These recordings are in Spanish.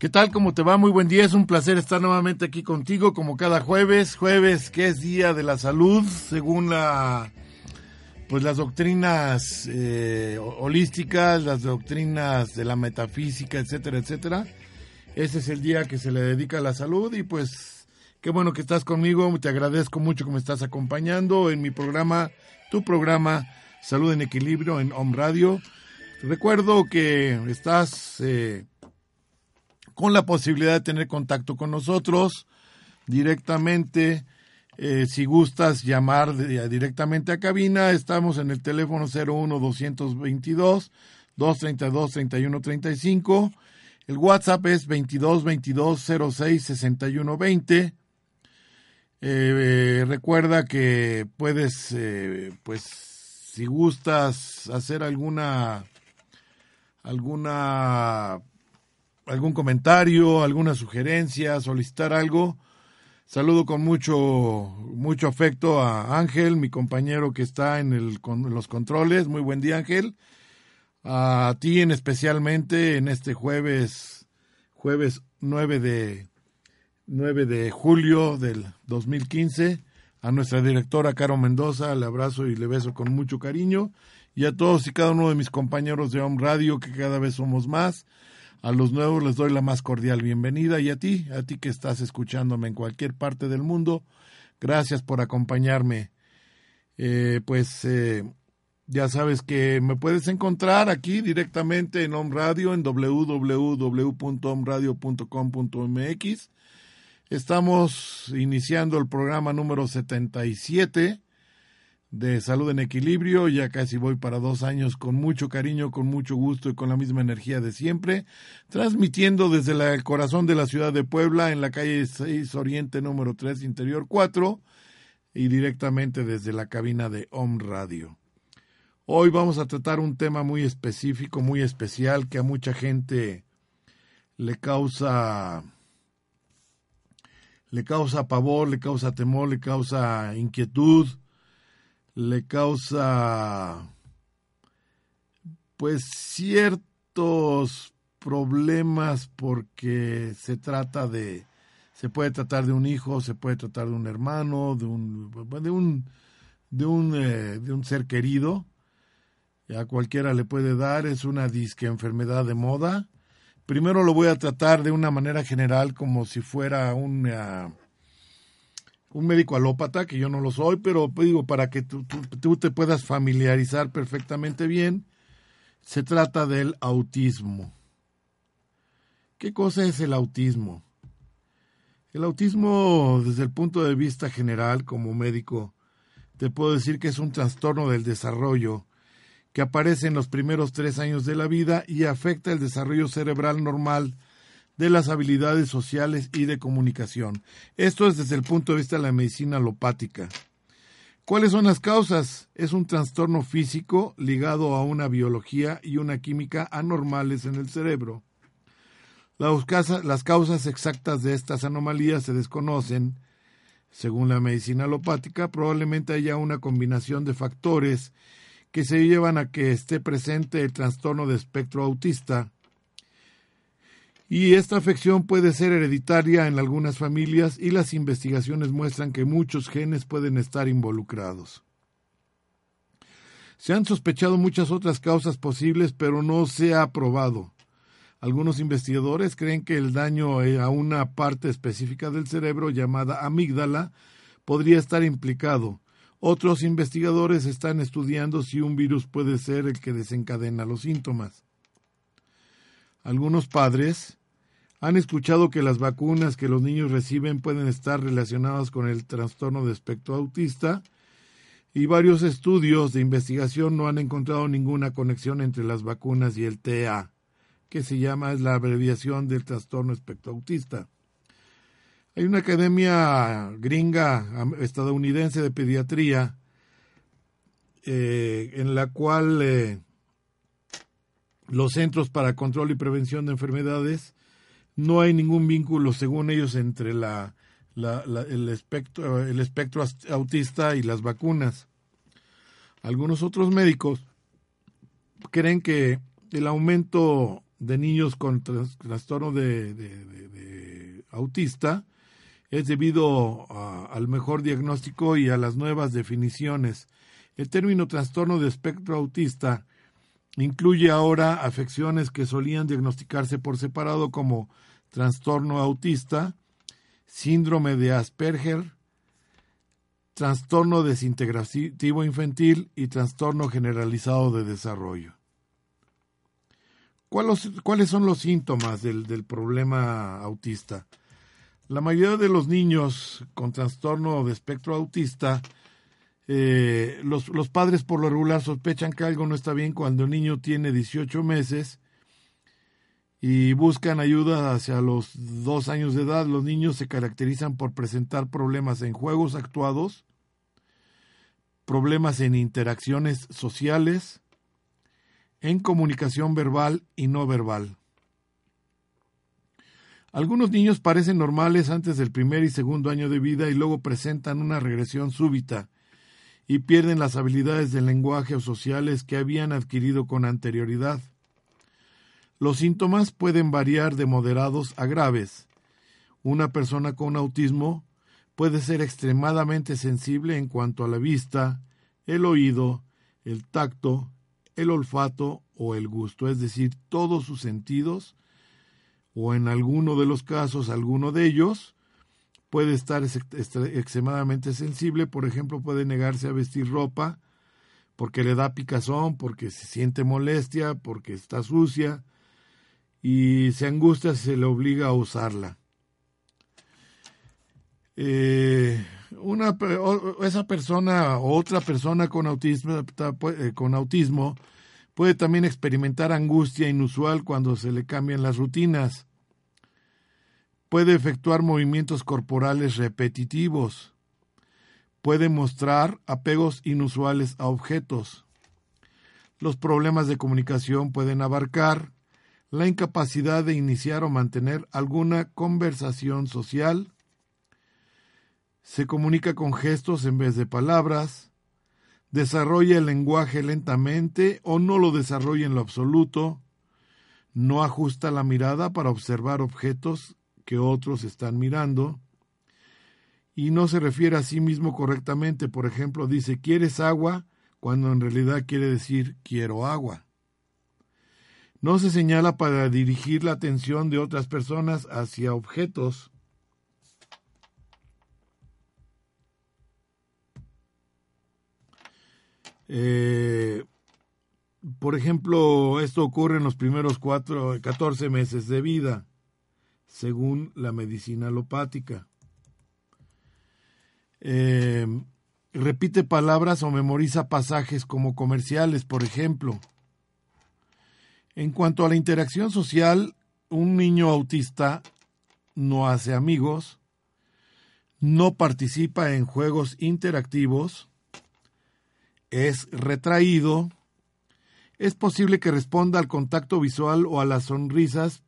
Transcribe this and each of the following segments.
¿Qué tal? ¿Cómo te va? Muy buen día. Es un placer estar nuevamente aquí contigo como cada jueves. Jueves que es Día de la Salud, según la pues las doctrinas eh, holísticas, las doctrinas de la metafísica, etcétera, etcétera. Ese es el día que se le dedica a la salud y pues qué bueno que estás conmigo. Te agradezco mucho que me estás acompañando en mi programa, tu programa Salud en Equilibrio en Home Radio. Recuerdo que estás eh, con la posibilidad de tener contacto con nosotros directamente. Eh, si gustas llamar directamente a cabina, estamos en el teléfono 01-222 232 3135. El WhatsApp es 22 22 06 61 20. recuerda que puedes, eh, pues, si gustas hacer alguna, alguna algún comentario, alguna sugerencia, solicitar algo, saludo con mucho, mucho afecto a Ángel, mi compañero que está en, el, con los controles. Muy buen día, Ángel. A ti en especialmente en este jueves, jueves 9 de, 9 de julio del 2015. A nuestra directora Caro Mendoza, le abrazo y le beso con mucho cariño. Y a todos y cada uno de mis compañeros de Home Radio, que cada vez somos más. A los nuevos les doy la más cordial bienvenida y a ti, a ti que estás escuchándome en cualquier parte del mundo, gracias por acompañarme. Eh, pues eh, ya sabes que me puedes encontrar aquí directamente en Home Radio en www.omradio.com.mx. Estamos iniciando el programa número 77 de Salud en Equilibrio. Ya casi voy para dos años con mucho cariño, con mucho gusto y con la misma energía de siempre. Transmitiendo desde el corazón de la ciudad de Puebla, en la calle 6 Oriente número 3, Interior 4, y directamente desde la cabina de Home Radio. Hoy vamos a tratar un tema muy específico, muy especial, que a mucha gente le causa le causa pavor, le causa temor, le causa inquietud, le causa pues ciertos problemas porque se trata de se puede tratar de un hijo, se puede tratar de un hermano, de un de un de un, eh, de un ser querido. A cualquiera le puede dar, es una disque enfermedad de moda. Primero lo voy a tratar de una manera general como si fuera una un médico alópata, que yo no lo soy, pero digo, para que tú, te puedas familiarizar perfectamente bien, se trata del autismo. ¿Qué cosa es el autismo? El autismo, desde el punto de vista general, como médico, te puedo decir que es un trastorno del desarrollo que aparece en los primeros tres años de la vida y afecta el desarrollo cerebral normal de las habilidades sociales y de comunicación. Esto es desde el punto de vista de la medicina alopática. ¿Cuáles son las causas? Es un trastorno físico ligado a una biología y una química anormales en el cerebro. Las causas exactas de estas anomalías se desconocen. Según la medicina alopática, probablemente haya una combinación de factores que se llevan a que esté presente el trastorno de espectro autista, y esta afección puede ser hereditaria en algunas familias y las investigaciones muestran que muchos genes pueden estar involucrados. Se han sospechado muchas otras causas posibles, pero no se ha probado. Algunos investigadores creen que el daño a una parte específica del cerebro llamada amígdala podría estar implicado. Otros investigadores están estudiando si un virus puede ser el que desencadena los síntomas. Algunos padres han escuchado que las vacunas que los niños reciben pueden estar relacionadas con el trastorno de espectro autista y varios estudios de investigación no han encontrado ninguna conexión entre las vacunas y el TA, que se llama es la abreviación del trastorno espectro autista. Hay una academia gringa estadounidense de pediatría eh, en la cual eh, los Centros para Control y Prevención de Enfermedades no hay ningún vínculo, según ellos, entre la, el, espectro, el espectro autista y las vacunas. Algunos otros médicos creen que el aumento de niños con trastorno de, autista es debido al mejor diagnóstico y a las nuevas definiciones. El término trastorno de espectro autista incluye ahora afecciones que solían diagnosticarse por separado como trastorno autista, síndrome de Asperger, trastorno desintegrativo infantil y trastorno generalizado de desarrollo. ¿Cuáles son los síntomas del, problema autista? La mayoría de los niños con trastorno de espectro autista, eh, los, los, padres por lo regular sospechan que algo no está bien cuando el niño tiene 18 meses y buscan ayuda hacia los dos años de edad. Los niños se caracterizan por presentar problemas en juegos actuados, problemas en interacciones sociales, en comunicación verbal y no verbal. Algunos niños parecen normales antes del primer y segundo año de vida y luego presentan una regresión súbita y pierden las habilidades del lenguaje o sociales que habían adquirido con anterioridad. Los síntomas pueden variar de moderados a graves. Una persona con autismo puede ser extremadamente sensible en cuanto a la vista, el oído, el tacto, el olfato o el gusto, es decir, todos sus sentidos, o en alguno de los casos alguno de ellos, puede estar extremadamente sensible, por ejemplo, puede negarse a vestir ropa porque le da picazón, porque se siente molestia, porque está sucia y se angustia si se le obliga a usarla. Eh, una, esa persona o otra persona con autismo, eh, con autismo puede también experimentar angustia inusual cuando se le cambian las rutinas. Puede efectuar movimientos corporales repetitivos. Puede mostrar apegos inusuales a objetos. Los problemas de comunicación pueden abarcar la incapacidad de iniciar o mantener alguna conversación social, se comunica con gestos en vez de palabras, desarrolla el lenguaje lentamente o no lo desarrolla en lo absoluto, no ajusta la mirada para observar objetos que otros están mirando, y no se refiere a sí mismo correctamente, por ejemplo, dice ¿quieres agua? cuando en realidad quiere decir quiero agua. No se señala para dirigir la atención de otras personas hacia objetos Eh, por ejemplo, esto ocurre en los primeros cuatro, 14 meses de vida, según la medicina alopática. Eh, repite palabras o memoriza pasajes como comerciales, por ejemplo. En cuanto a la interacción social, un niño autista no hace amigos, no participa en juegos interactivos, es retraído, es posible que responda al contacto visual o a las sonrisas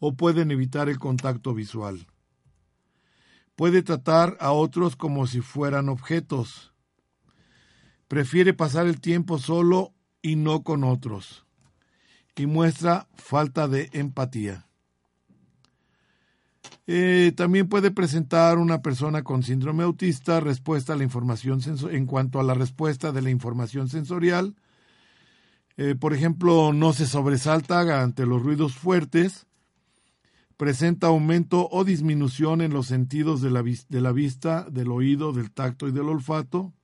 o pueden evitar el contacto visual. Puede tratar a otros como si fueran objetos. Prefiere pasar el tiempo solo y no con otros. Y muestra falta de empatía. Eh, también puede presentar una persona con síndrome autista respuesta a la información en cuanto a la respuesta de la información sensorial. Eh, por ejemplo, no se sobresalta ante los ruidos fuertes, presenta aumento o disminución en los sentidos de la, de la vista, del oído, del tacto y del olfato.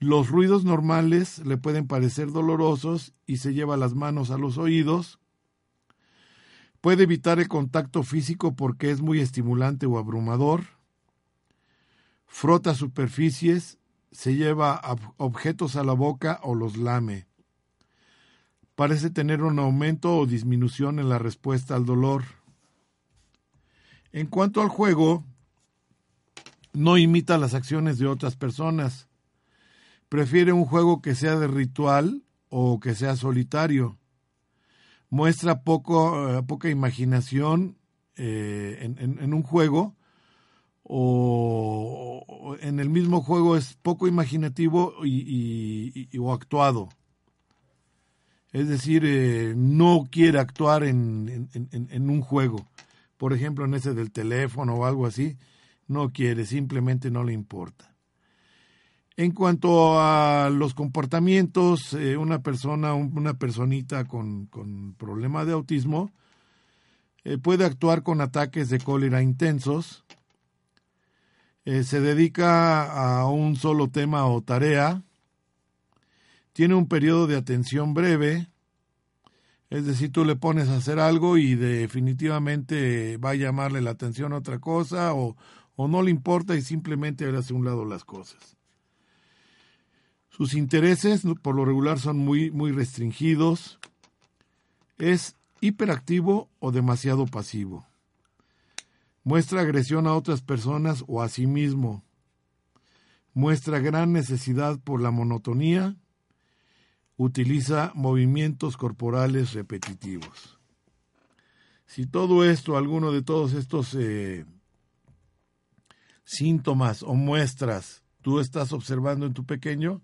Los ruidos normales le pueden parecer dolorosos y se lleva las manos a los oídos Puede evitar el contacto físico porque es muy estimulante o abrumador. Frota superficies, se lleva objetos a la boca o los lame. Parece tener un aumento o disminución en la respuesta al dolor. En cuanto al juego, no imita las acciones de otras personas. Prefiere un juego que sea de ritual o que sea solitario. Muestra poco, eh, poca imaginación eh, en, un juego o, en el mismo juego es poco imaginativo y, o actuado. Es decir, eh, no quiere actuar en, un juego. Por ejemplo, en ese del teléfono o algo así, no quiere, simplemente no le importa. En cuanto a los comportamientos, eh, una persona, una personita con, con problema de autismo eh, puede actuar con ataques de cólera intensos, eh, se dedica a un solo tema o tarea, tiene un periodo de atención breve, es decir, tú le pones a hacer algo y definitivamente va a llamarle la atención a otra cosa o, o no le importa y simplemente hace un lado las cosas. Sus intereses por lo regular son muy, muy restringidos. Es hiperactivo o demasiado pasivo. Muestra agresión a otras personas o a sí mismo. Muestra gran necesidad por la monotonía. Utiliza movimientos corporales repetitivos. Si todo esto, alguno de todos estos eh, síntomas o muestras tú estás observando en tu pequeño,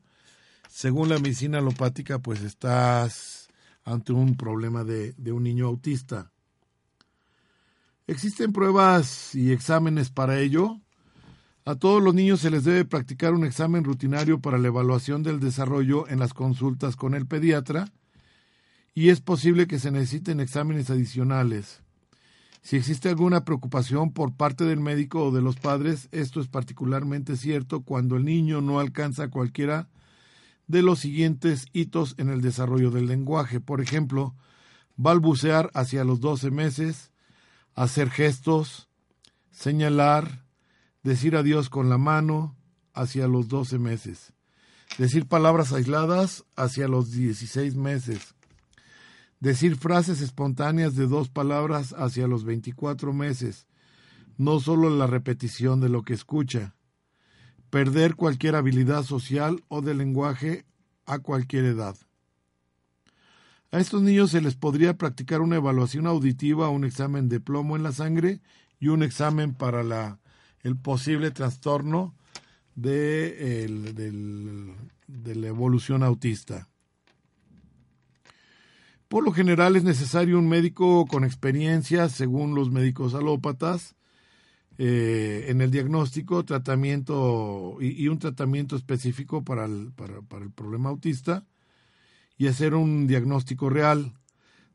según la medicina alopática, pues estás ante un problema de, de un niño autista. Existen pruebas y exámenes para ello. A todos los niños se les debe practicar un examen rutinario para la evaluación del desarrollo en las consultas con el pediatra y es posible que se necesiten exámenes adicionales. Si existe alguna preocupación por parte del médico o de los padres, esto es particularmente cierto cuando el niño no alcanza cualquiera de los siguientes hitos en el desarrollo del lenguaje. Por ejemplo, balbucear hacia los 12 meses, hacer gestos, señalar, decir adiós con la mano hacia los 12 meses, decir palabras aisladas hacia los 16 meses, Decir frases espontáneas de dos palabras hacia los 24 meses, no solo la repetición de lo que escucha. Perder cualquier habilidad social o de lenguaje a cualquier edad. A estos niños se les podría practicar una evaluación auditiva, un examen de plomo en la sangre y un examen para la, el posible trastorno de, de la evolución autista. Por lo general es necesario un médico con experiencia, según los médicos alópatas, eh, en el diagnóstico, tratamiento y, un tratamiento específico para el, para el problema autista y hacer un diagnóstico real,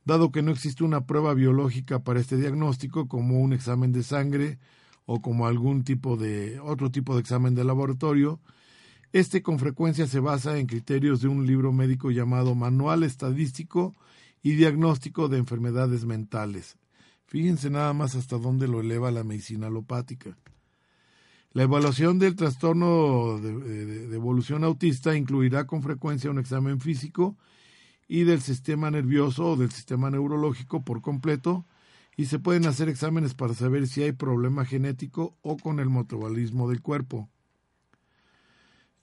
dado que no existe una prueba biológica para este diagnóstico como un examen de sangre o como algún tipo de otro tipo de examen de laboratorio. Este con frecuencia se basa en criterios de un libro médico llamado Manual Estadístico y diagnóstico de enfermedades mentales. Fíjense nada más hasta dónde lo eleva la medicina alopática. La evaluación del trastorno de, evolución autista incluirá con frecuencia un examen físico y del sistema nervioso o del sistema neurológico por completo y se pueden hacer exámenes para saber si hay problema genético o con el metabolismo del cuerpo.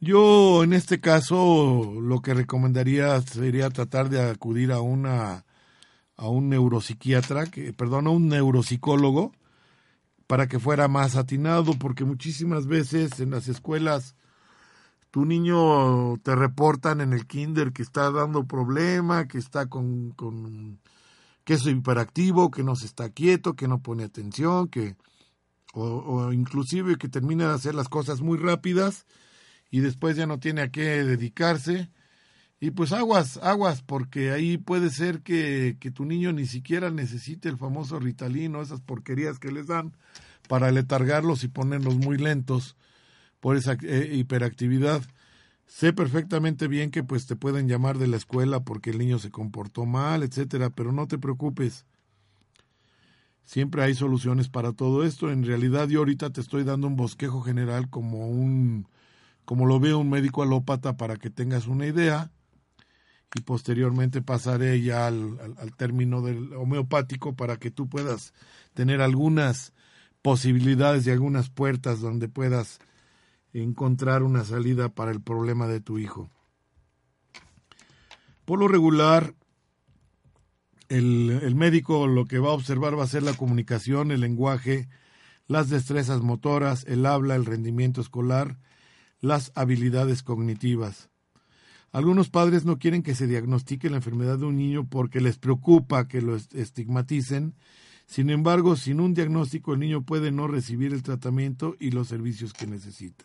Yo en este caso lo que recomendaría sería tratar de acudir a una a un neuropsiquiatra, que, perdón, a un neuropsicólogo para que fuera más atinado, porque muchísimas veces en las escuelas tu niño te reportan en el kinder que está dando problema, que está con, con que es hiperactivo, que no se está quieto, que no pone atención, que o, o inclusive que termina de hacer las cosas muy rápidas y después ya no tiene a qué dedicarse. Y pues aguas, aguas, porque ahí puede ser que, que tu niño ni siquiera necesite el famoso Ritalino, esas porquerías que les dan para letargarlos y ponerlos muy lentos por esa eh, hiperactividad. Sé perfectamente bien que pues te pueden llamar de la escuela porque el niño se comportó mal, etcétera, pero no te preocupes. Siempre hay soluciones para todo esto. En realidad yo ahorita te estoy dando un bosquejo general como un como lo ve un médico alópata para que tengas una idea y posteriormente pasaré ya al, término del homeopático para que tú puedas tener algunas posibilidades y algunas puertas donde puedas encontrar una salida para el problema de tu hijo. Por lo regular, el, médico lo que va a observar va a ser la comunicación, el lenguaje, las destrezas motoras, el habla, el rendimiento escolar, las habilidades cognitivas. Algunos padres no quieren que se diagnostique la enfermedad de un niño porque les preocupa que lo estigmaticen. Sin embargo, sin un diagnóstico el niño puede no recibir el tratamiento y los servicios que necesita.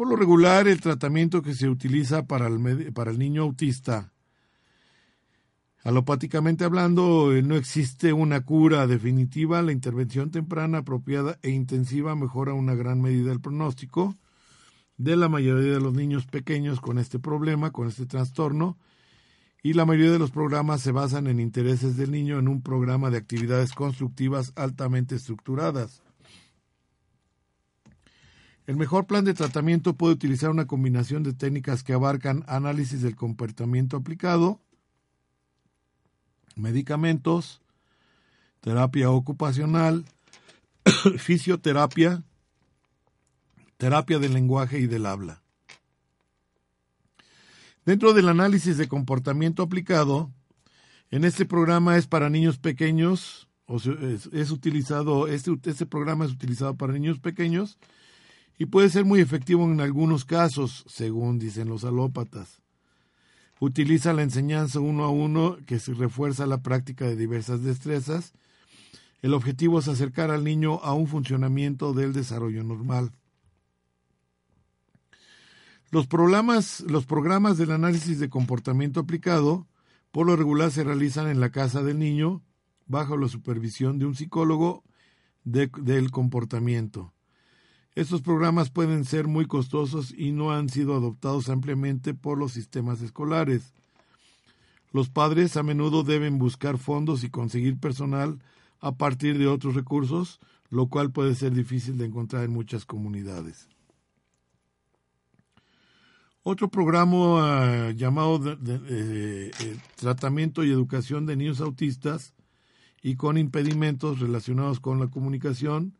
Por lo regular, el tratamiento que se utiliza para el, niño autista, alopáticamente hablando, eh, no existe una cura definitiva. La intervención temprana, apropiada e intensiva mejora una gran medida el pronóstico de la mayoría de los niños pequeños con este problema, con este trastorno, y la mayoría de los programas se basan en intereses del niño en un programa de actividades constructivas altamente estructuradas. El mejor plan de tratamiento puede utilizar una combinación de técnicas que abarcan análisis del comportamiento aplicado, medicamentos, terapia ocupacional, fisioterapia, terapia del lenguaje y del habla. Dentro del análisis de comportamiento aplicado, en este programa es para niños pequeños, o es, utilizado, este, este programa es utilizado para niños pequeños y puede ser muy efectivo en algunos casos, según dicen los alópatas. Utiliza la enseñanza uno a uno que refuerza la práctica de diversas destrezas. El objetivo es acercar al niño a un funcionamiento del desarrollo normal. Los programas, los programas del análisis de comportamiento aplicado por lo regular se realizan en la casa del niño bajo la supervisión de un psicólogo del comportamiento. Estos programas pueden ser muy costosos y no han sido adoptados ampliamente por los sistemas escolares. Los padres a menudo deben buscar fondos y conseguir personal a partir de otros recursos, lo cual puede ser difícil de encontrar en muchas comunidades. Otro programa ah, llamado eh, Tratamiento y Educación de Niños Autistas y con impedimentos relacionados con la comunicación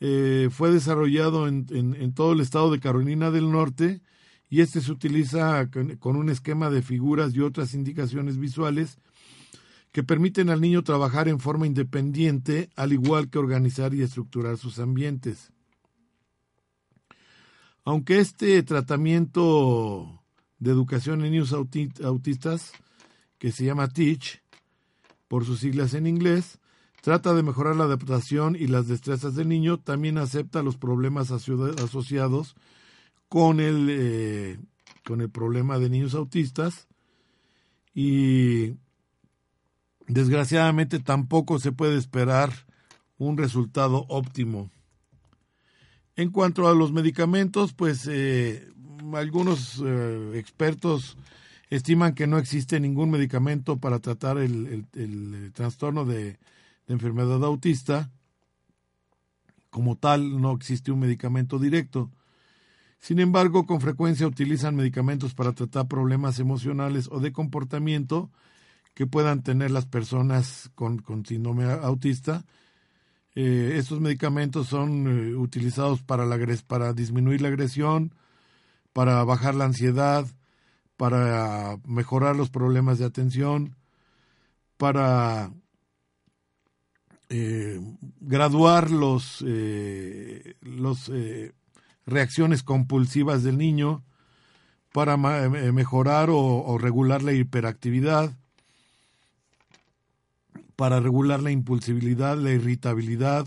eh, fue desarrollado en, todo el estado de Carolina del Norte y este se utiliza con, un esquema de figuras y otras indicaciones visuales que permiten al niño trabajar en forma independiente, al igual que organizar y estructurar sus ambientes. Aunque este tratamiento de educación en niños autistas, que se llama TEACH, por sus siglas en inglés, Trata de mejorar la adaptación y las destrezas del niño. También acepta los problemas asociados con el, eh, con el problema de niños autistas. Y desgraciadamente tampoco se puede esperar un resultado óptimo. En cuanto a los medicamentos, pues eh, algunos eh, expertos estiman que no existe ningún medicamento para tratar el trastorno de de enfermedad autista, como tal no existe un medicamento directo. Sin embargo, con frecuencia utilizan medicamentos para tratar problemas emocionales o de comportamiento que puedan tener las personas con, síndrome autista. Eh, estos medicamentos son eh, utilizados para, la, para disminuir la agresión, para bajar la ansiedad, para mejorar los problemas de atención, para eh, graduar eh, los eh, reacciones compulsivas del niño para mejorar o, regular la hiperactividad, para regular la impulsibilidad, la irritabilidad,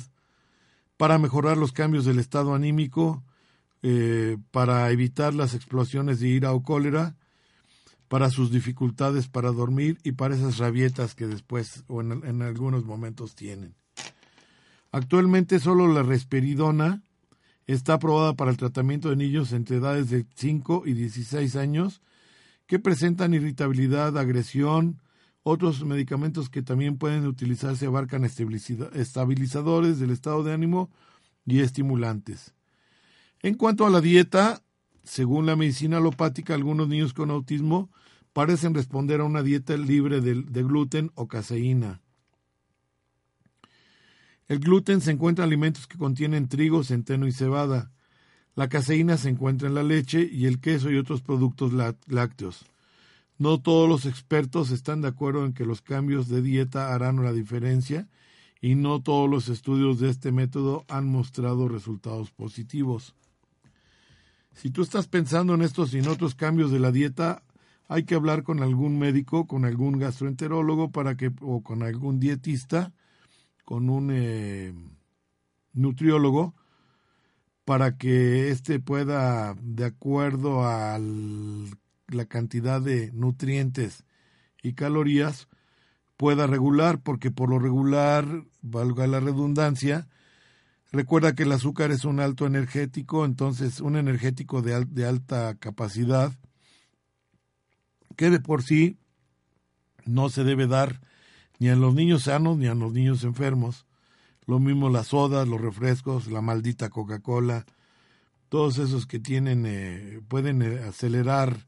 para mejorar los cambios del estado anímico, para evitar las explosiones de ira o cólera, para sus dificultades para dormir y para esas rabietas que después o en, algunos momentos tienen. Actualmente solo la resperidona está aprobada para el tratamiento de niños entre edades de 5 y 16 años que presentan irritabilidad, agresión, otros medicamentos que también pueden utilizarse abarcan estabilizadores del estado de ánimo y estimulantes. En cuanto a la dieta, según la medicina alopática, algunos niños con autismo parecen responder a una dieta libre de, gluten o caseína. El gluten se encuentra en alimentos que contienen trigo, centeno y cebada. La caseína se encuentra en la leche y el queso y otros productos lácteos. No todos los expertos están de acuerdo en que los cambios de dieta harán una diferencia y no todos los estudios de este método han mostrado resultados positivos. Si tú estás pensando en estos y en otros cambios de la dieta, hay que hablar con algún médico, con algún gastroenterólogo para que, o con algún dietista, con un eh, nutriólogo, para que éste pueda, de acuerdo a la cantidad de nutrientes y calorías, pueda regular, porque por lo regular, valga la redundancia, recuerda que el azúcar es un alto energético, entonces un energético de, de alta capacidad, que de por sí no se debe dar ni a los niños sanos ni a los niños enfermos. Lo mismo las sodas, los refrescos, la maldita Coca-Cola, todos esos que tienen, eh, pueden eh, acelerar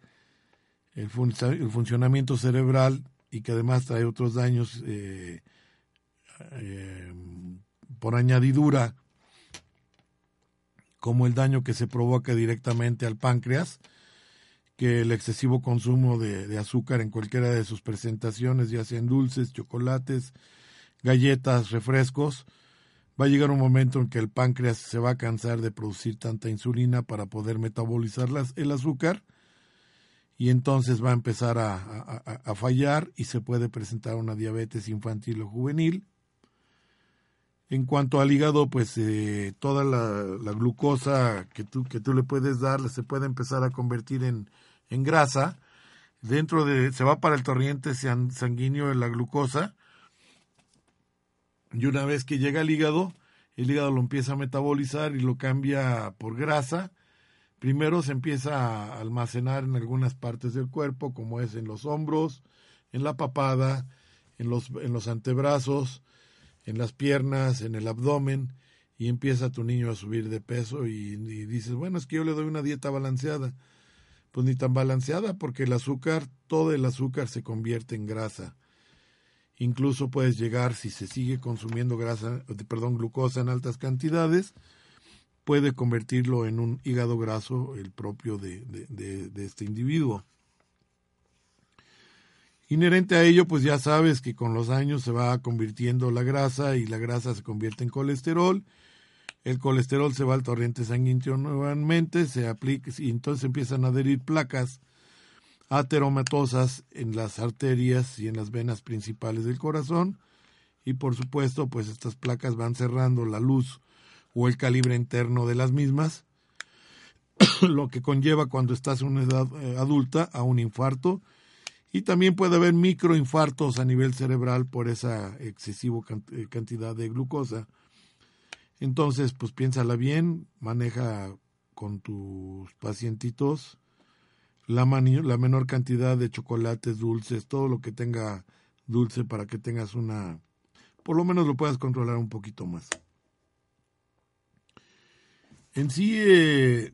el, funcionamiento cerebral y que además trae otros daños eh, por añadidura, como el daño que se provoca directamente al páncreas, que el excesivo consumo de, azúcar en cualquiera de sus presentaciones, ya sean dulces, chocolates, galletas, refrescos, va a llegar un momento en que el páncreas se va a cansar de producir tanta insulina para poder metabolizar el azúcar y entonces va a empezar a, fallar y se puede presentar una diabetes infantil o juvenil. En cuanto al hígado, pues eh, toda la, la, glucosa que tú, que tú le puedes dar se puede empezar a convertir en, en grasa, dentro de, se va para el torrente sanguíneo de la glucosa, y una vez que llega al hígado, el hígado lo empieza a metabolizar y lo cambia por grasa. Primero se empieza a almacenar en algunas partes del cuerpo, como es en los hombros, en la papada, en los, en los antebrazos, en las piernas, en el abdomen, y empieza tu niño a subir de peso y, y dices, bueno, es que yo le doy una dieta balanceada pues ni tan balanceada porque el azúcar, todo el azúcar se convierte en grasa. Incluso puedes llegar, si se sigue consumiendo grasa, perdón, glucosa en altas cantidades, puede convertirlo en un hígado graso el propio de, de este individuo. Inherente a ello, pues ya sabes que con los años se va convirtiendo la grasa y la grasa se convierte en colesterol el colesterol se va al torrente sanguíneo nuevamente, se aplica y entonces empiezan a adherir placas ateromatosas en las arterias y en las venas principales del corazón. Y por supuesto pues estas placas van cerrando la luz o el calibre interno de las mismas, lo que conlleva cuando estás en una edad eh, adulta a un infarto. Y también puede haber microinfartos a nivel cerebral por esa excesiva eh, cantidad de glucosa entonces, pues piénsala bien, maneja con tus pacientitos la, la menor cantidad de chocolates dulces, todo lo que tenga dulce para que tengas una, por lo menos lo puedas controlar un poquito más. En sí, eh,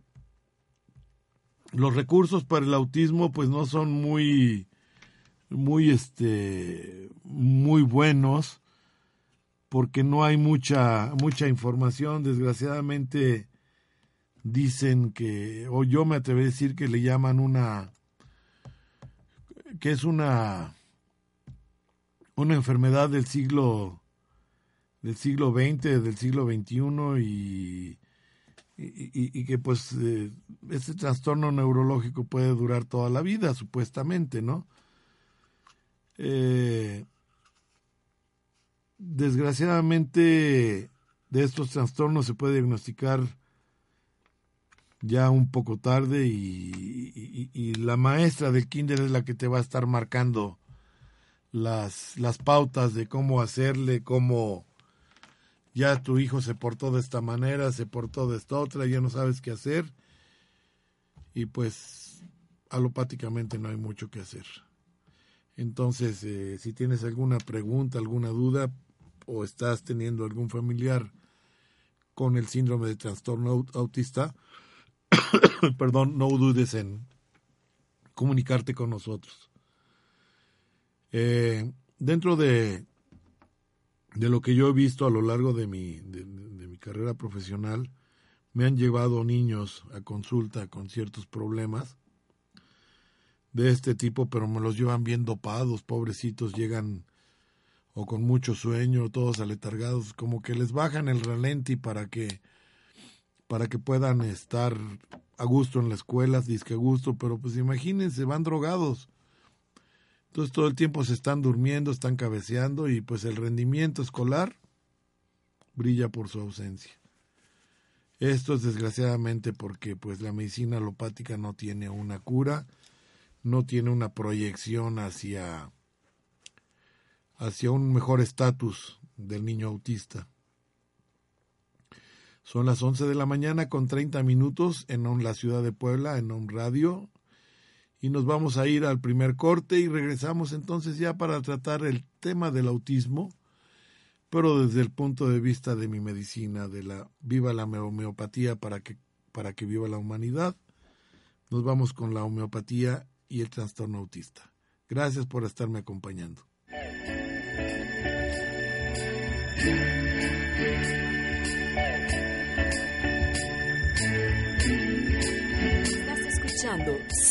los recursos para el autismo pues no son muy, muy, este, muy buenos porque no hay mucha, mucha información. Desgraciadamente dicen que, o yo me atrevo a decir que le llaman una, que es una, una enfermedad del siglo, del siglo XX, del siglo XXI y, y, que pues eh, este trastorno neurológico puede durar toda la vida, supuestamente, ¿no? Eh, desgraciadamente de estos trastornos se puede diagnosticar ya un poco tarde y, la maestra del kinder es la que te va a estar marcando las, las pautas de cómo hacerle, cómo ya tu hijo se portó de esta manera, se portó de esta otra, ya no sabes qué hacer y pues alopáticamente no hay mucho que hacer. Entonces, eh, si tienes alguna pregunta, alguna duda, o estás teniendo algún familiar con el síndrome de trastorno autista, perdón, no dudes en comunicarte con nosotros. Eh, dentro de, de lo que yo he visto a lo largo de mi, de, mi carrera profesional, me han llevado niños a consulta con ciertos problemas de este tipo, pero me los llevan bien dopados, pobrecitos, llegan o con mucho sueño, todos aletargados, como que les bajan el ralenti para que para que puedan estar a gusto en la escuela, disque a gusto, pero pues imagínense, van drogados. Entonces todo el tiempo se están durmiendo, están cabeceando y pues el rendimiento escolar brilla por su ausencia. Esto es desgraciadamente porque pues la medicina alopática no tiene una cura, no tiene una proyección hacia hacia un mejor estatus del niño autista. Son las 11 de la mañana con 30 minutos en la ciudad de Puebla, en un radio. Y nos vamos a ir al primer corte y regresamos entonces ya para tratar el tema del autismo, pero desde el punto de vista de mi medicina, de la viva la homeopatía para que, para que viva la humanidad. Nos vamos con la homeopatía y el trastorno autista. Gracias por estarme acompañando.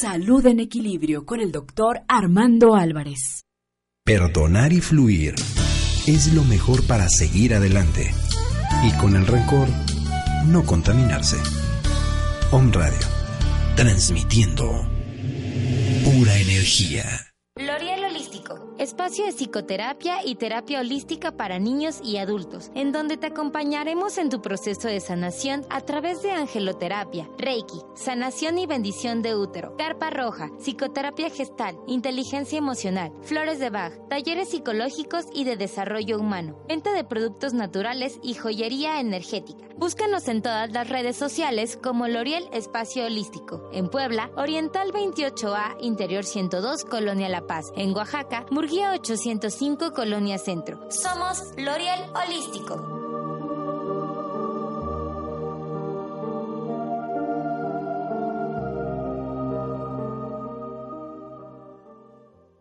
Salud en Equilibrio con el doctor Armando Álvarez. Perdonar y fluir es lo mejor para seguir adelante. Y con el rencor, no contaminarse. Om Radio, transmitiendo pura energía. Espacio de psicoterapia y terapia holística para niños y adultos, en donde te acompañaremos en tu proceso de sanación a través de angeloterapia, reiki, sanación y bendición de útero, carpa roja, psicoterapia gestal, inteligencia emocional, flores de Bach, talleres psicológicos y de desarrollo humano, venta de productos naturales y joyería energética. Búscanos en todas las redes sociales como L'Oriel Espacio Holístico. En Puebla, Oriental 28A, Interior 102, Colonia La Paz. En Oaxaca, Guía 805 Colonia Centro. Somos L'Oreal Holístico.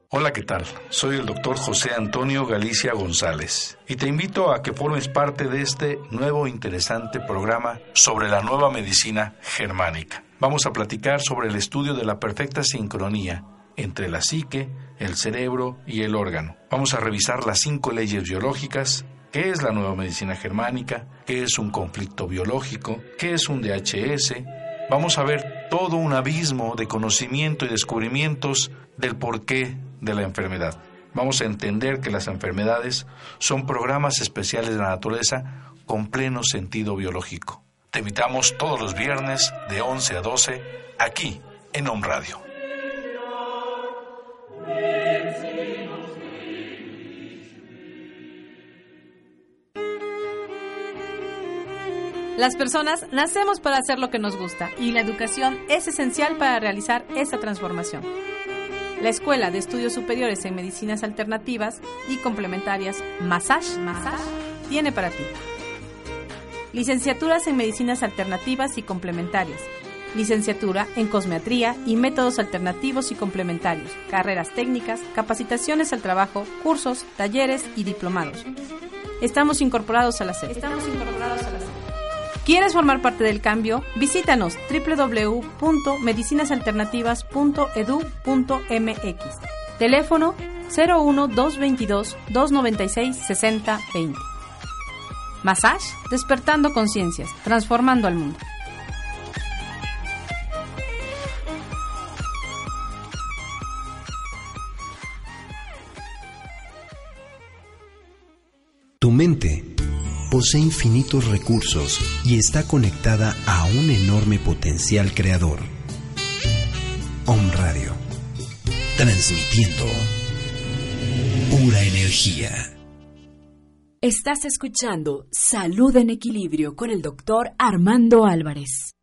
Hola, ¿qué tal? Soy el doctor José Antonio Galicia González y te invito a que formes parte de este nuevo interesante programa sobre la nueva medicina germánica. Vamos a platicar sobre el estudio de la perfecta sincronía entre la psique, el cerebro y el órgano. Vamos a revisar las cinco leyes biológicas, qué es la nueva medicina germánica, qué es un conflicto biológico, qué es un DHS. Vamos a ver todo un abismo de conocimiento y descubrimientos del porqué de la enfermedad. Vamos a entender que las enfermedades son programas especiales de la naturaleza con pleno sentido biológico. Te invitamos todos los viernes de 11 a 12 aquí en Home Radio. Las personas nacemos para hacer lo que nos gusta y la educación es esencial para realizar esa transformación. La Escuela de Estudios Superiores en Medicinas Alternativas y Complementarias Massage, tiene para ti. Licenciaturas en Medicinas Alternativas y Complementarias. Licenciatura en Cosmetría y Métodos Alternativos y Complementarios. Carreras técnicas, capacitaciones al trabajo, cursos, talleres y diplomados. Estamos incorporados a la SED. Estamos incorporados a la SED. ¿Quieres formar parte del cambio? Visítanos www.medicinasalternativas.edu.mx. Teléfono 01 222 296 6020. Massage, despertando conciencias, transformando al mundo. Mente posee infinitos recursos y está conectada a un enorme potencial creador. Om Radio, transmitiendo pura energía. Estás escuchando Salud en Equilibrio con el doctor Armando Álvarez.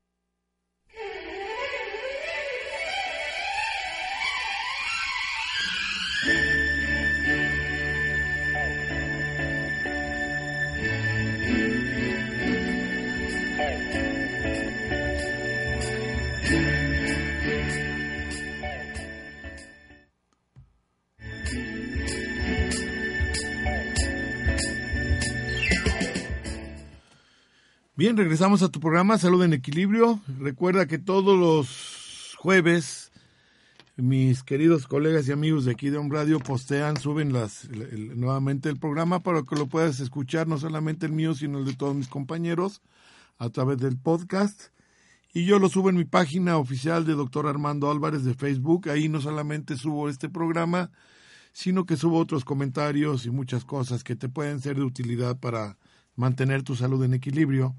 Bien, regresamos a tu programa Salud en Equilibrio. Recuerda que todos los jueves mis queridos colegas y amigos de aquí de Home Radio postean, suben las, nuevamente el programa para que lo puedas escuchar, no solamente el mío, sino el de todos mis compañeros a través del podcast. Y yo lo subo en mi página oficial de Doctor Armando Álvarez de Facebook. Ahí no solamente subo este programa, sino que subo otros comentarios y muchas cosas que te pueden ser de utilidad para mantener tu salud en equilibrio.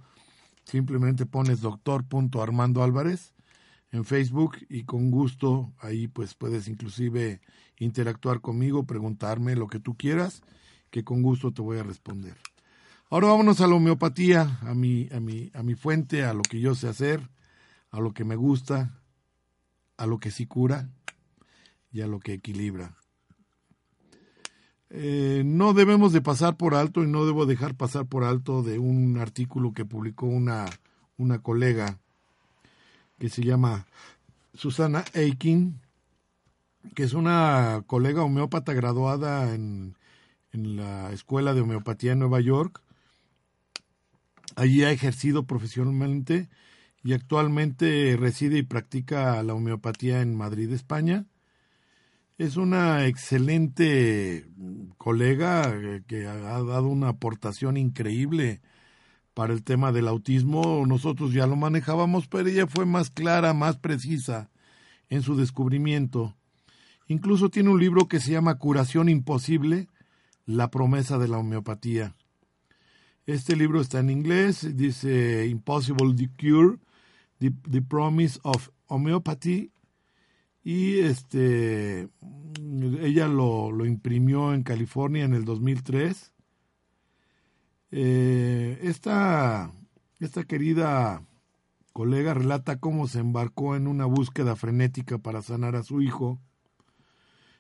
Simplemente pones doctor Armando Álvarez en Facebook y con gusto ahí pues puedes inclusive interactuar conmigo, preguntarme lo que tú quieras, que con gusto te voy a responder. Ahora vámonos a la homeopatía, a mi, a mi, a mi fuente, a lo que yo sé hacer, a lo que me gusta, a lo que sí cura y a lo que equilibra. Eh, no debemos de pasar por alto y no debo dejar pasar por alto de un artículo que publicó una, una colega que se llama Susana Aikin, que es una colega homeópata graduada en, en la Escuela de Homeopatía en Nueva York. Allí ha ejercido profesionalmente y actualmente reside y practica la homeopatía en Madrid, España. Es una excelente colega eh, que ha dado una aportación increíble para el tema del autismo. Nosotros ya lo manejábamos, pero ella fue más clara, más precisa en su descubrimiento. Incluso tiene un libro que se llama Curación Imposible, la promesa de la homeopatía. Este libro está en inglés, dice Impossible Cure, the, Promise of Homeopathy, y este ella lo, lo imprimió en California en el 2003 eh, esta, esta querida colega relata cómo se embarcó en una búsqueda frenética para sanar a su hijo.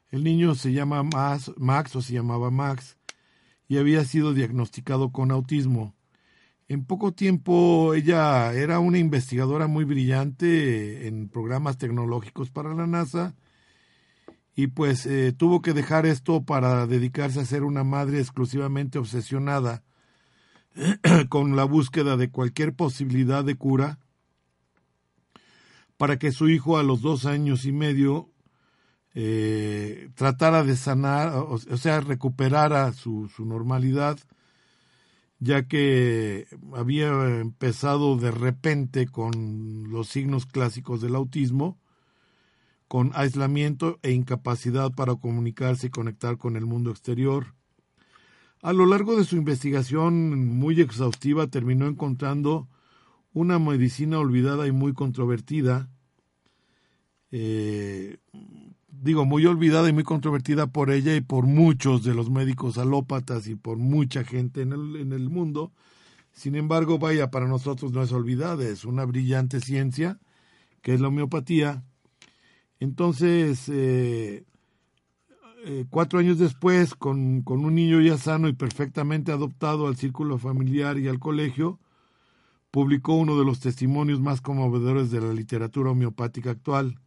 El niño se llama Max o se llamaba Max y había sido diagnosticado con autismo. En poco tiempo ella era una investigadora muy brillante en programas tecnológicos para la NASA y pues eh, tuvo que dejar esto para dedicarse a ser una madre exclusivamente obsesionada con la búsqueda de cualquier posibilidad de cura para que su hijo a los dos años y medio eh, tratara de sanar, o, sea, recuperara su, su, normalidad, ya que había empezado de repente con los signos clásicos del autismo, con aislamiento e incapacidad para comunicarse y conectar con el mundo exterior. A lo largo de su investigación muy exhaustiva terminó encontrando una medicina olvidada y muy controvertida, eh, digo, muy olvidada y muy controvertida por ella y por muchos de los médicos alópatas y por mucha gente en el, en el mundo. Sin embargo, vaya, para nosotros no es olvidada, es una brillante ciencia, que es la homeopatía. Entonces, eh, eh, cuatro años después, con, con, un niño ya sano y perfectamente adoptado al círculo familiar y al colegio, publicó uno de los testimonios más conmovedores de la literatura homeopática actual.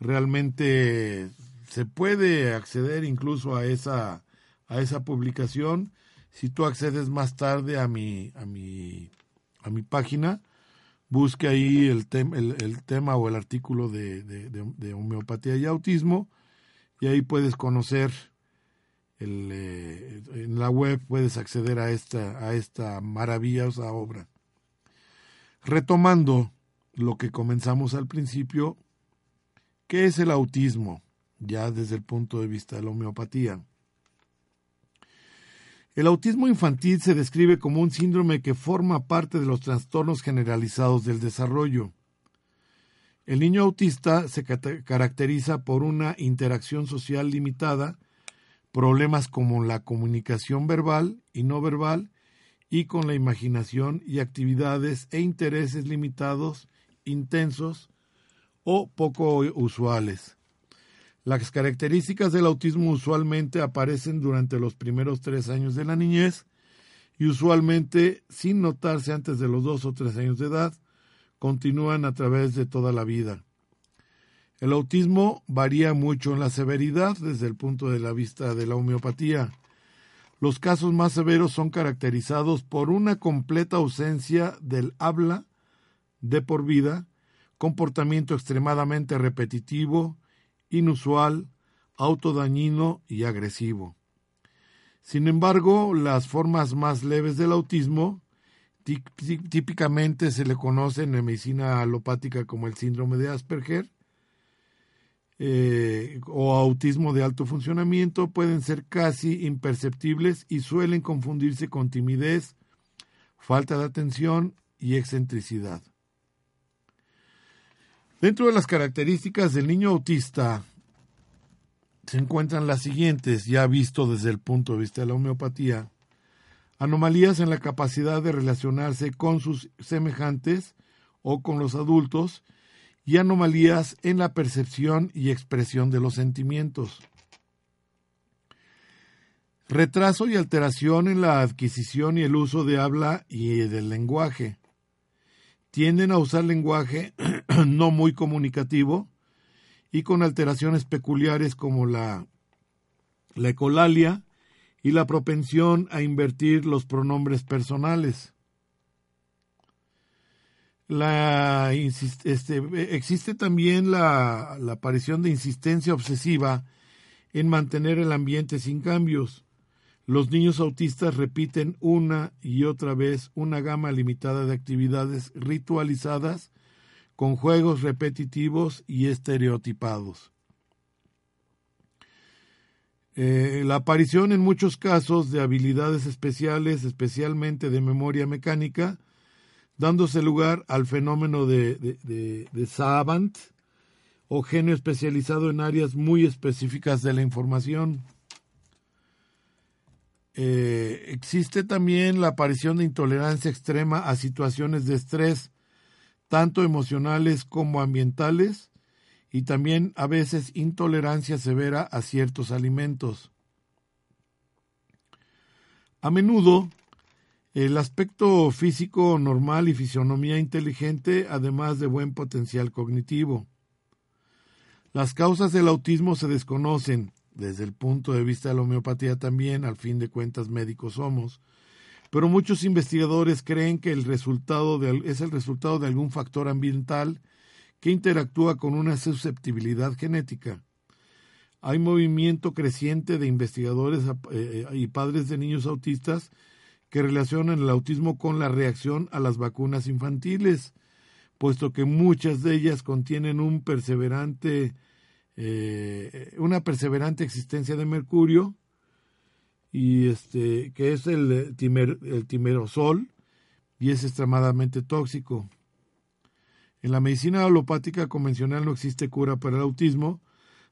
Realmente se puede acceder incluso a esa, a esa publicación. Si tú accedes más tarde a mi, a mi, a mi página, busque ahí el, el, tema o el artículo de, de homeopatía y autismo y ahí puedes conocer el, eh, en la web puedes acceder a esta, a esta maravillosa obra. Retomando lo que comenzamos al principio, ¿qué es el autismo? Ya desde el punto de vista de la homeopatía. El autismo infantil se describe como un síndrome que forma parte de los trastornos generalizados del desarrollo. El niño autista se caracteriza por una interacción social limitada, problemas como la comunicación verbal y no verbal, y con la imaginación y actividades e intereses limitados, intensos o poco usuales. Las características del autismo usualmente aparecen durante los primeros tres años de la niñez y usualmente sin notarse antes de los dos o tres años de edad, continúan a través de toda la vida. El autismo varía mucho en la severidad desde el punto de la vista de la homeopatía. Los casos más severos son caracterizados por una completa ausencia del habla de por vida, comportamiento extremadamente repetitivo, inusual, autodañino y agresivo. Sin embargo, las formas más leves del autismo típicamente se le conoce en medicina alopática como el síndrome de Asperger eh, o autismo de alto funcionamiento pueden ser casi imperceptibles y suelen confundirse con timidez, falta de atención y excentricidad. Dentro de las características del niño autista se encuentran las siguientes, ya visto desde el punto de vista de la homeopatía. Anomalías en la capacidad de relacionarse con sus semejantes o con los adultos y anomalías en la percepción y expresión de los sentimientos. Retraso y alteración en la adquisición y el uso de habla y del lenguaje. Tienden a usar lenguaje no muy comunicativo y con alteraciones peculiares como la, la ecolalia y la propensión a invertir los pronombres personales. La, este, existe también la, la aparición de insistencia obsesiva en mantener el ambiente sin cambios. Los niños autistas repiten una y otra vez una gama limitada de actividades ritualizadas con juegos repetitivos y estereotipados. Eh, la aparición en muchos casos de habilidades especiales, especialmente de memoria mecánica, dándose lugar al fenómeno de, de, savant o genio especializado en áreas muy específicas de la información. Eh, existe también la aparición de intolerancia extrema a situaciones de estrés, tanto emocionales como ambientales, y también a veces intolerancia severa a ciertos alimentos. A menudo el aspecto físico normal y fisionomía inteligente, además de buen potencial cognitivo. Las causas del autismo se desconocen, desde el punto de vista de la homeopatía también, al fin de cuentas médicos somos, pero muchos investigadores creen que el resultado es el resultado de algún factor ambiental que interactúa con una susceptibilidad genética. Hay movimiento creciente de investigadores eh, y padres de niños autistas que relacionan el autismo con la reacción a las vacunas infantiles, puesto que muchas de ellas contienen un perseverante, eh, una perseverante existencia de mercurio, y este, que es el, timer, el timerosol, y es extremadamente tóxico. En la medicina alopática convencional no existe cura para el autismo.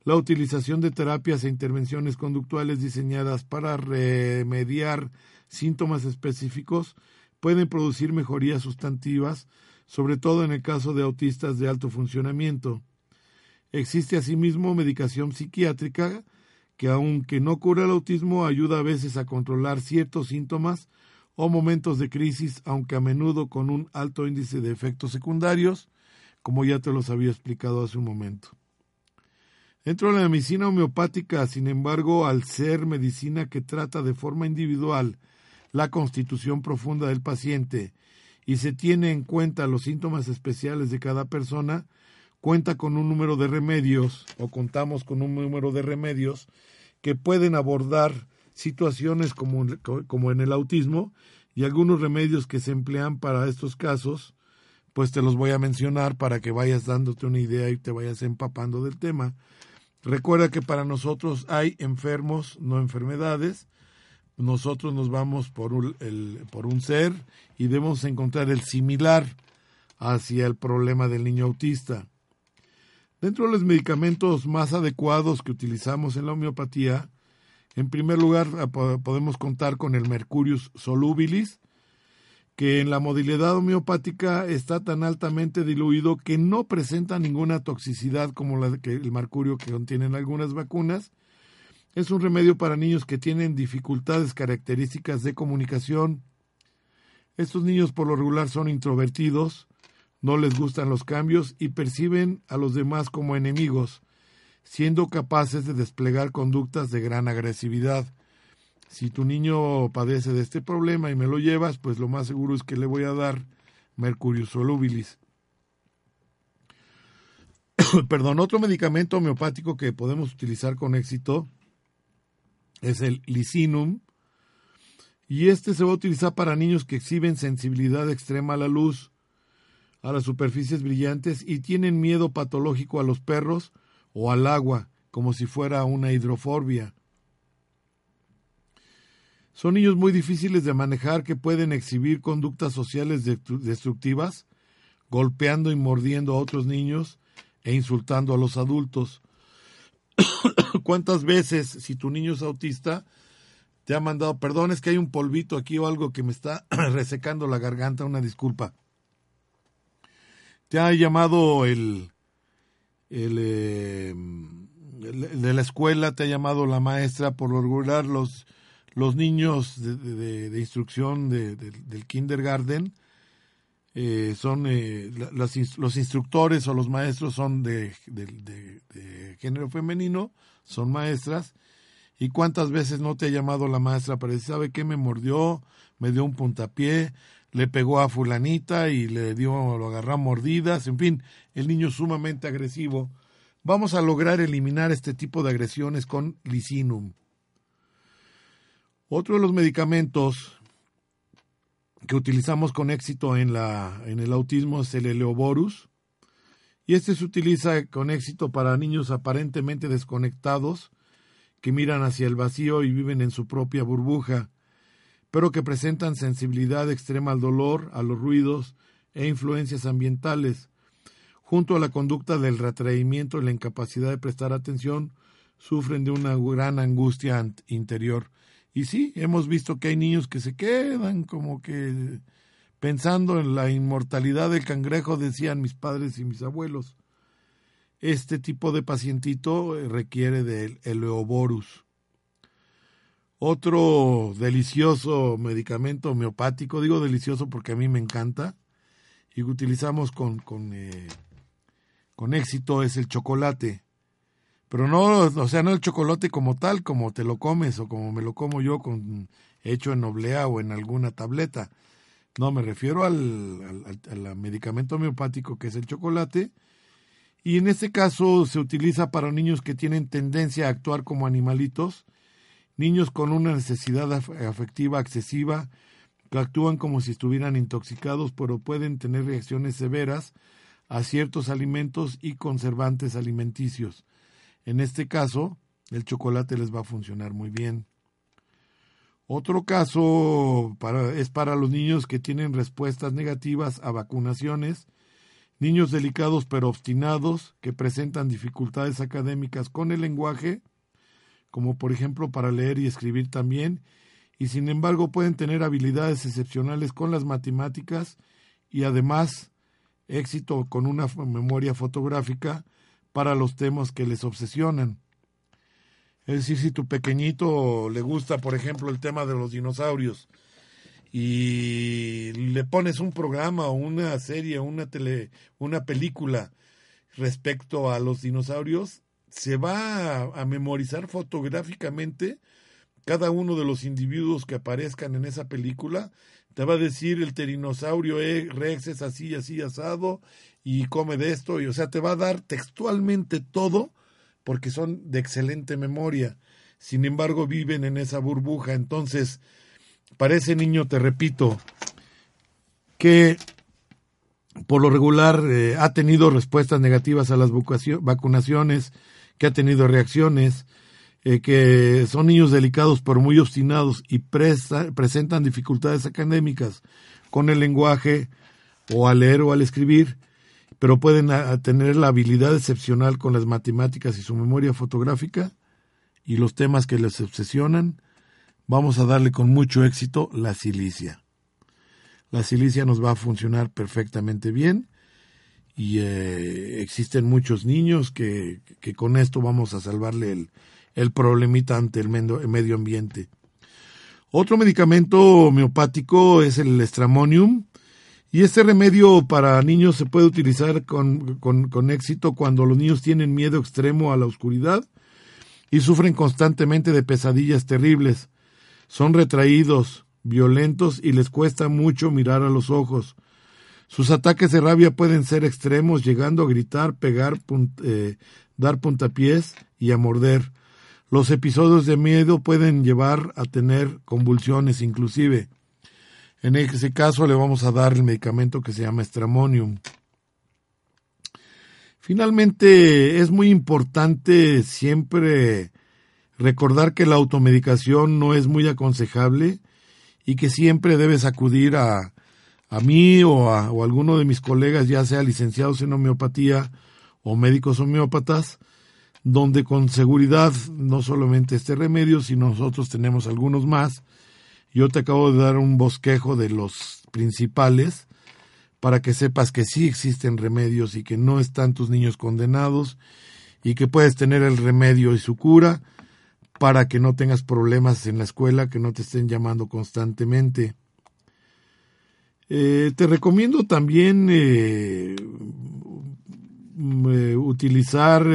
La utilización de terapias e intervenciones conductuales diseñadas para remediar síntomas específicos pueden producir mejorías sustantivas, sobre todo en el caso de autistas de alto funcionamiento. Existe asimismo medicación psiquiátrica que aunque no cura el autismo ayuda a veces a controlar ciertos síntomas o momentos de crisis, aunque a menudo con un alto índice de efectos secundarios, como ya te los había explicado hace un momento. Dentro de la medicina homeopática, sin embargo, al ser medicina que trata de forma individual la constitución profunda del paciente y se tiene en cuenta los síntomas especiales de cada persona, cuenta con un número de remedios o contamos con un número de remedios que pueden abordar situaciones como, como en el autismo y algunos remedios que se emplean para estos casos, pues te los voy a mencionar para que vayas dándote una idea y te vayas empapando del tema. Recuerda que para nosotros hay enfermos, no enfermedades, nosotros nos vamos por un, el, por un ser y debemos encontrar el similar hacia el problema del niño autista. Dentro de los medicamentos más adecuados que utilizamos en la homeopatía, en primer lugar podemos contar con el Mercurius solubilis, que en la modalidad homeopática está tan altamente diluido que no presenta ninguna toxicidad como el mercurio que contienen algunas vacunas es un remedio para niños que tienen dificultades características de comunicación. Estos niños por lo regular son introvertidos, no les gustan los cambios y perciben a los demás como enemigos, siendo capaces de desplegar conductas de gran agresividad. Si tu niño padece de este problema y me lo llevas, pues lo más seguro es que le voy a dar mercurio solubilis. Perdón, otro medicamento homeopático que podemos utilizar con éxito es el licinum. Y este se va a utilizar para niños que exhiben sensibilidad extrema a la luz, a las superficies brillantes y tienen miedo patológico a los perros o al agua, como si fuera una hidroforbia. Son niños muy difíciles de manejar que pueden exhibir conductas sociales destructivas, golpeando y mordiendo a otros niños e insultando a los adultos. ¿Cuántas veces, si tu niño es autista, te ha mandado, perdón, es que hay un polvito aquí o algo que me está resecando la garganta, una disculpa? Te ha llamado el, el, eh, de la escuela, te ha llamado la maestra, por lo regular los, los niños de, de, instrucción del kindergarten eh, son eh, los instructores o los maestros son de, género femenino, son maestras. ¿Y cuántas veces no te ha llamado la maestra para decir, ¿sabe qué? Me mordió, me dio un puntapié, le pegó a fulanita y le dio, lo agarró mordidas, en fin, el niño sumamente agresivo. Vamos a lograr eliminar este tipo de agresiones con licinum. Otro de los medicamentos que utilizamos con éxito en, la, en el autismo es el Eleoborus. Y este se utiliza con éxito para niños aparentemente desconectados que miran hacia el vacío y viven en su propia burbuja, pero que presentan sensibilidad extrema al dolor, a los ruidos e influencias ambientales. Junto a la conducta del retraimiento y la incapacidad de prestar atención, sufren de una gran angustia interior. Y sí, hemos visto que hay niños que se quedan como que pensando en la inmortalidad del cangrejo, decían mis padres y mis abuelos. Este tipo de pacientito eh, requiere del Eleoborus. Otro delicioso medicamento homeopático, digo delicioso porque a mí me encanta, y que utilizamos con, con, eh, con éxito, es el chocolate. Pero no, o sea, no el chocolate como tal, como te lo comes o como me lo como yo, con, hecho en oblea o en alguna tableta. No, me refiero al, al, medicamento homeopático que es el chocolate. Y en este caso se utiliza para niños que tienen tendencia a actuar como animalitos, niños con una necesidad afectiva excesiva, que actúan como si estuvieran intoxicados, pero pueden tener reacciones severas a ciertos alimentos y conservantes alimenticios. En este caso, el chocolate les va a funcionar muy bien. Otro caso es para los niños que tienen respuestas negativas a vacunaciones, niños delicados pero obstinados que presentan dificultades académicas con el lenguaje, como por ejemplo para leer y escribir también, y sin embargo pueden tener habilidades excepcionales con las matemáticas y además éxito con una memoria fotográfica para los temas que les obsesionan. Es decir, si tu pequeñito le gusta, por ejemplo, el tema de los dinosaurios y le pones un programa o una serie, una tele, una película respecto a los dinosaurios, se va a, memorizar fotográficamente cada uno de los individuos que aparezcan en esa película. Te va a decir el terinosaurio Rex es así, así asado, y come de esto, y o sea, te va a dar textualmente todo porque son de excelente memoria. Sin embargo, viven en esa burbuja. Entonces, para ese niño, te repito, que por lo regular eh, ha tenido respuestas negativas a las vacunaciones, que ha tenido reacciones, eh, que son niños delicados pero muy obstinados y presentan dificultades académicas con el lenguaje o al leer o al escribir, pero pueden tener la habilidad excepcional con las matemáticas y su memoria fotográfica y los temas que les obsesionan, vamos a darle con mucho éxito la silicia. La silicia nos va a funcionar perfectamente bien y eh, existen muchos niños que, que, con esto vamos a salvarle el, el problemita ante el medio ambiente. Otro medicamento homeopático es el estramonium, y este remedio para niños se puede utilizar con, con, éxito cuando los niños tienen miedo extremo a la oscuridad y sufren constantemente de pesadillas terribles. Son retraídos, violentos y les cuesta mucho mirar a los ojos. Sus ataques de rabia pueden ser extremos, llegando a gritar, pegar, eh, dar puntapiés y a morder. Los episodios de miedo pueden llevar a tener convulsiones inclusive. En ese caso le vamos a dar el medicamento que se llama Stramonium. Finalmente, es muy importante siempre recordar que la automedicación no es muy aconsejable y que siempre debes acudir a, a mí o a o alguno de mis colegas, ya sea licenciados en homeopatía o médicos homeópatas, donde con seguridad no solamente este remedio, sino nosotros tenemos algunos más. Yo te acabo de dar un bosquejo de los principales para que sepas que sí existen remedios y que no están tus niños condenados y que puedes tener el remedio y su cura para que no tengas problemas en la escuela, que no te estén llamando constantemente. Eh, te recomiendo también eh, mm, eh, utilizar,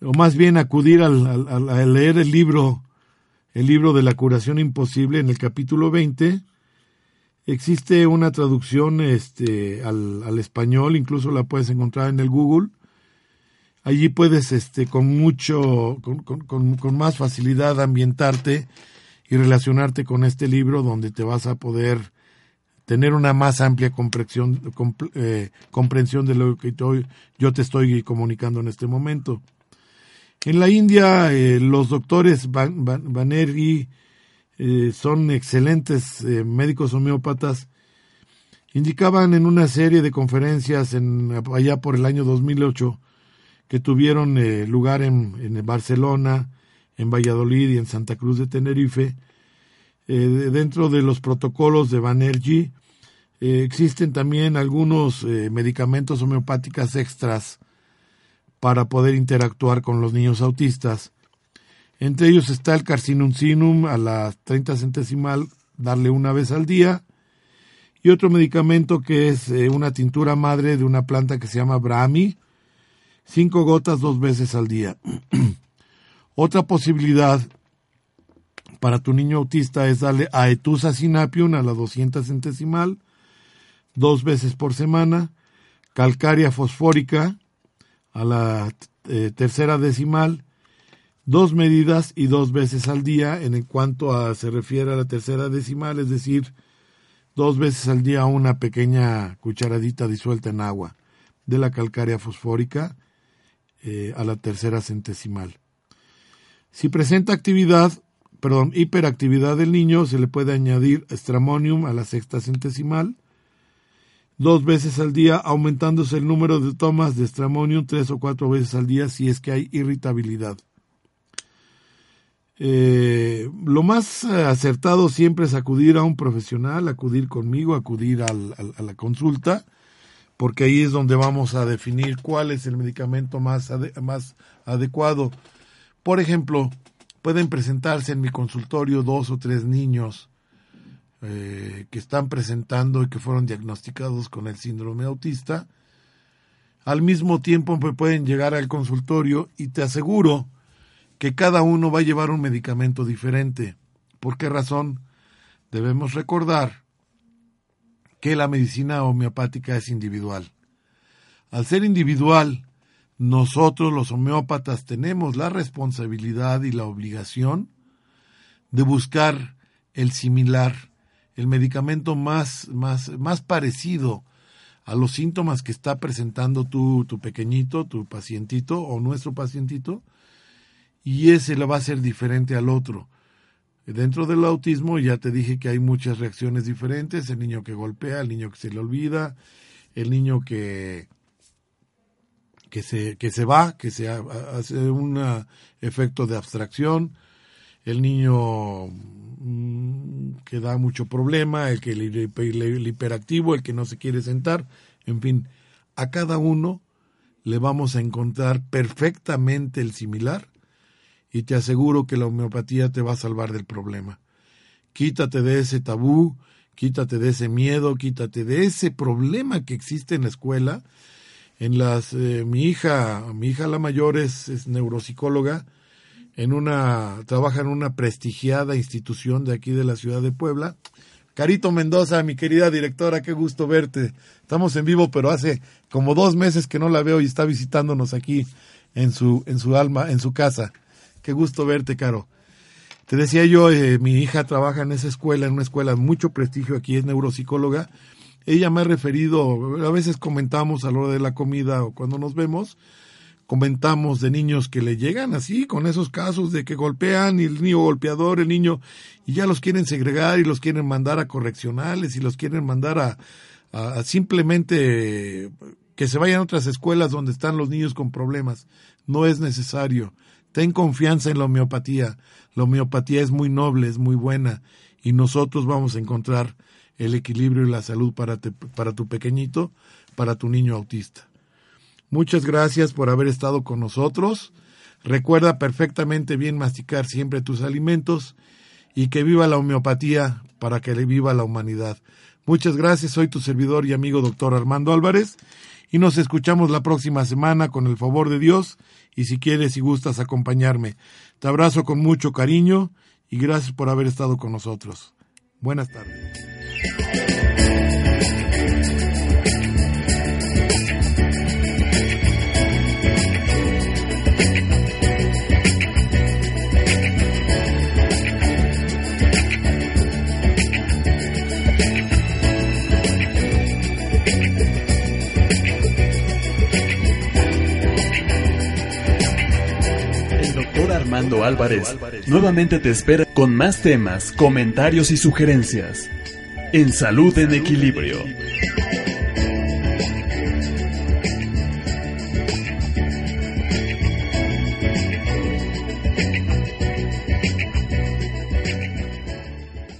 o más bien acudir al, a leer el libro, el libro de la curación imposible en el capítulo 20, Existe una traducción este, al, al, español, incluso la puedes encontrar en el Google. Allí puedes este, con mucho, con, con, con más facilidad ambientarte y relacionarte con este libro donde te vas a poder tener una más amplia comprensión, eh, comprensión de lo que yo te estoy comunicando en este momento. En la India, eh, los doctores Van, eh, son excelentes eh, médicos homeópatas, indicaban en una serie de conferencias en, allá por el año 2008 que tuvieron lugar en, en, Barcelona, en Valladolid y en Santa Cruz de Tenerife, dentro de los protocolos de Banerjee existen también algunos medicamentos homeopáticos extras para poder interactuar con los niños autistas entre ellos está el carcinuncinum a la 30 centesimal, darle una vez al día. Y otro medicamento que es eh, una tintura madre de una planta que se llama Brahmi, cinco gotas dos veces al día. Otra posibilidad para tu niño autista es darle aetusa sinapium a la 200 centesimal, dos veces por semana, calcaria fosfórica a la eh, tercera decimal dos medidas y dos veces al día en cuanto a se refiere a la tercera decimal, es decir, dos veces al día una pequeña cucharadita disuelta en agua de la calcárea fosfórica eh, a la tercera centesimal. Si presenta actividad, perdón, hiperactividad del niño, se le puede añadir estramonium a la sexta centesimal, dos veces al día, aumentándose el número de tomas de estramonium tres o cuatro veces al día si es que hay irritabilidad. Eh, lo más eh, acertado siempre es acudir a un profesional, acudir conmigo, acudir a la consulta, porque ahí es donde vamos a definir cuál es el medicamento más, más adecuado. Por ejemplo, pueden presentarse en mi consultorio dos o tres niños eh, que están presentando y que fueron diagnosticados con el síndrome autista. Al mismo tiempo pueden llegar al consultorio y te aseguro que cada uno va a llevar un medicamento diferente. ¿Por qué razón? Debemos recordar que la medicina homeopática es individual. Al ser individual, nosotros los homeópatas tenemos la responsabilidad y la obligación de buscar el similar, el medicamento más, más, más parecido a los síntomas que está presentando tu, tu pequeñito, tu pacientito o nuestro pacientito, y ese le va a ser diferente al otro. Dentro del autismo ya te dije que hay muchas reacciones diferentes, el niño que golpea, el niño que se le olvida, el niño que que se, que se va, que se hace un efecto de abstracción, el niño mm, que da mucho problema, el que el hiperactivo, el que no se quiere sentar, en fin, a cada uno le vamos a encontrar perfectamente el similar y te aseguro que la homeopatía te va a salvar del problema. Quítate de ese tabú, quítate de ese miedo, quítate de ese problema que existe en la escuela. En las, eh, mi hija, mi hija la mayor es, es neuropsicóloga en una, trabaja en una prestigiada institución de aquí de la ciudad de Puebla. Carito Mendoza, mi querida directora, qué gusto verte. Estamos en vivo, pero hace como dos meses que no la veo y está visitándonos aquí en su, en su alma, en su casa. Qué gusto verte, Caro. Te decía yo, eh, mi hija trabaja en esa escuela, en una escuela de mucho prestigio aquí, es neuropsicóloga. Ella me ha referido, a veces comentamos a la hora de la comida o cuando nos vemos, comentamos de niños que le llegan así, con esos casos de que golpean y el niño golpeador, el niño, y ya los quieren segregar y los quieren mandar a correccionales y los quieren mandar a, a, simplemente que se vayan a otras escuelas donde están los niños con problemas. No es necesario. Ten confianza en la homeopatía. La homeopatía es muy noble, es muy buena y nosotros vamos a encontrar el equilibrio y la salud para, para tu pequeñito, para tu niño autista. Muchas gracias por haber estado con nosotros. Recuerda perfectamente bien masticar siempre tus alimentos y que viva la homeopatía para que le viva la humanidad. Muchas gracias, soy tu servidor y amigo doctor Armando Álvarez y nos escuchamos la próxima semana con el favor de Dios y si quieres y gustas acompañarme. Te abrazo con mucho cariño y gracias por haber estado con nosotros. Buenas tardes. Armando Álvarez nuevamente te espera con más temas, comentarios y sugerencias en Salud en Equilibrio.